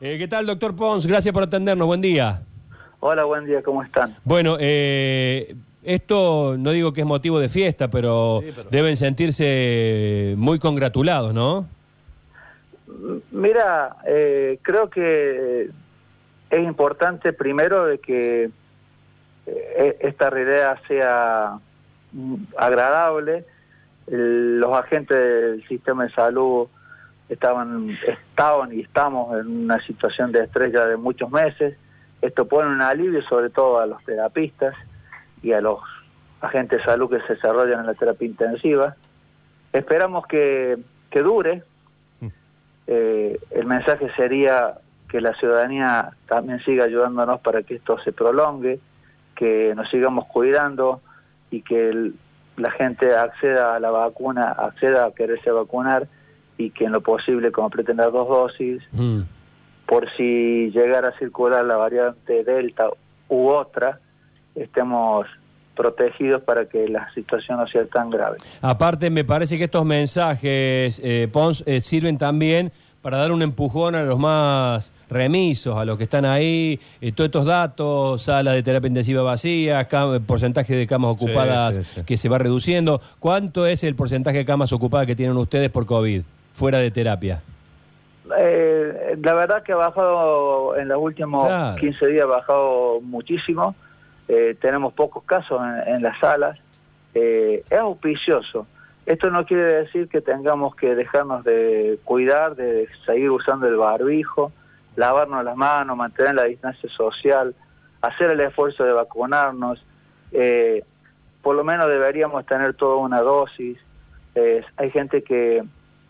Eh, ¿Qué tal, doctor Pons? Gracias por atendernos. Buen día. Hola, buen día, ¿cómo están? Bueno, eh, esto no digo que es motivo de fiesta, pero, deben sentirse muy congratulados, ¿no? Mira, eh, creo que es importante primero de que eh, esta realidad sea mm, agradable. Los agentes del sistema de salud estaban, estaban y estamos en una situación de estrés ya de muchos meses. Esto pone un alivio sobre todo a los terapistas y a los agentes de salud que se desarrollan en la terapia intensiva. Esperamos que, que dure. Eh, el mensaje sería que la ciudadanía también siga ayudándonos para que esto se prolongue, que nos sigamos cuidando y que el- la gente acceda a la vacuna, acceda a quererse vacunar y que en lo posible completen las dos dosis, Mm. por si llegara a circular la variante Delta u otra, estemos protegidos para que la situación no sea tan grave. Aparte, me parece que estos mensajes, eh, Pons, eh, sirven también para dar un empujón a los más remisos, a los que están ahí, eh, todos estos datos, salas de terapia intensiva vacías, porcentaje de camas ocupadas sí, sí. que se va reduciendo. ¿Cuánto es el porcentaje de camas ocupadas que tienen ustedes por COVID, fuera de terapia? Eh, la verdad que ha bajado en los últimos Claro. 15 días, ha bajado muchísimo. Eh, tenemos pocos casos en, en las salas. Eh, es auspicioso. Esto no quiere decir que tengamos que dejarnos de cuidar, de seguir usando el barbijo, lavarnos las manos, mantener la distancia social, hacer el esfuerzo de vacunarnos. Eh, por lo menos deberíamos tener toda una dosis. Eh, hay gente que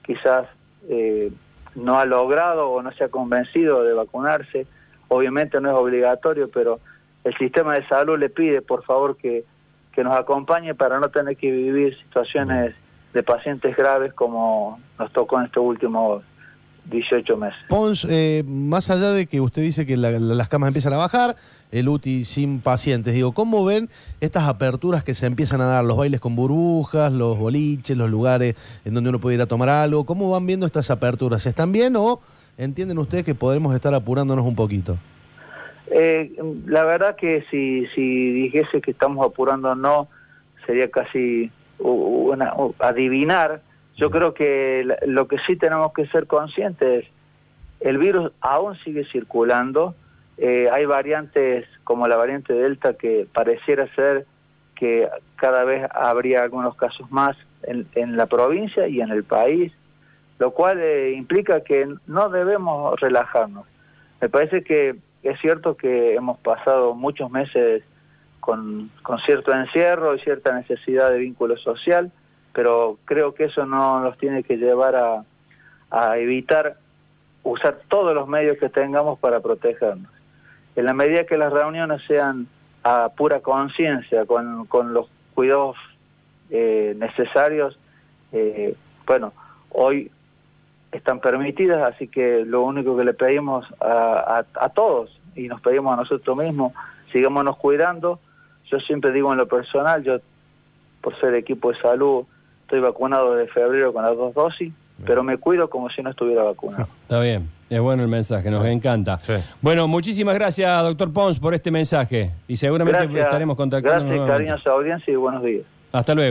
quizás eh, no ha logrado o no se ha convencido de vacunarse. Obviamente no es obligatorio, pero el sistema de salud le pide, por favor, que, que nos acompañe para no tener que vivir situaciones de pacientes graves como nos tocó en estos últimos 18 meses. Pons, eh, más allá de que usted dice que la- la- las camas empiezan a bajar, el UTI sin pacientes, digo, ¿cómo ven estas aperturas que se empiezan a dar? Los bailes con burbujas, los boliches, los lugares en donde uno puede ir a tomar algo. ¿Cómo van viendo estas aperturas? ¿Están bien o entienden ustedes que podremos estar apurándonos un poquito? Eh, la verdad que si, si dijese que estamos apurando no, sería casi una, adivinar. Yo creo que lo que sí tenemos que ser conscientes es el virus aún sigue circulando. Eh, hay variantes como la variante Delta que pareciera ser que cada vez habría algunos casos más en, en la provincia y en el país, lo cual eh, implica que no debemos relajarnos. Me parece que es cierto que hemos pasado muchos meses con, con cierto encierro y cierta necesidad de vínculo social, pero creo que eso no nos tiene que llevar a, a evitar usar todos los medios que tengamos para protegernos. En la medida que las reuniones sean a pura conciencia, con, con los cuidados eh, necesarios, eh, bueno, hoy están permitidas, así que lo único que le pedimos a, a- a todos y nos pedimos a nosotros mismos, sigámonos cuidando. Yo siempre digo en lo personal, yo por ser equipo de salud estoy vacunado desde febrero con las dos dosis, pero me cuido como si no estuviera vacunado. Está bien, es bueno el mensaje, nos encanta. Sí. Bueno, muchísimas gracias, doctor Pons, por este mensaje y seguramente Gracias, estaremos contactando gracias, cariño a su audiencia y buenos días. Hasta luego.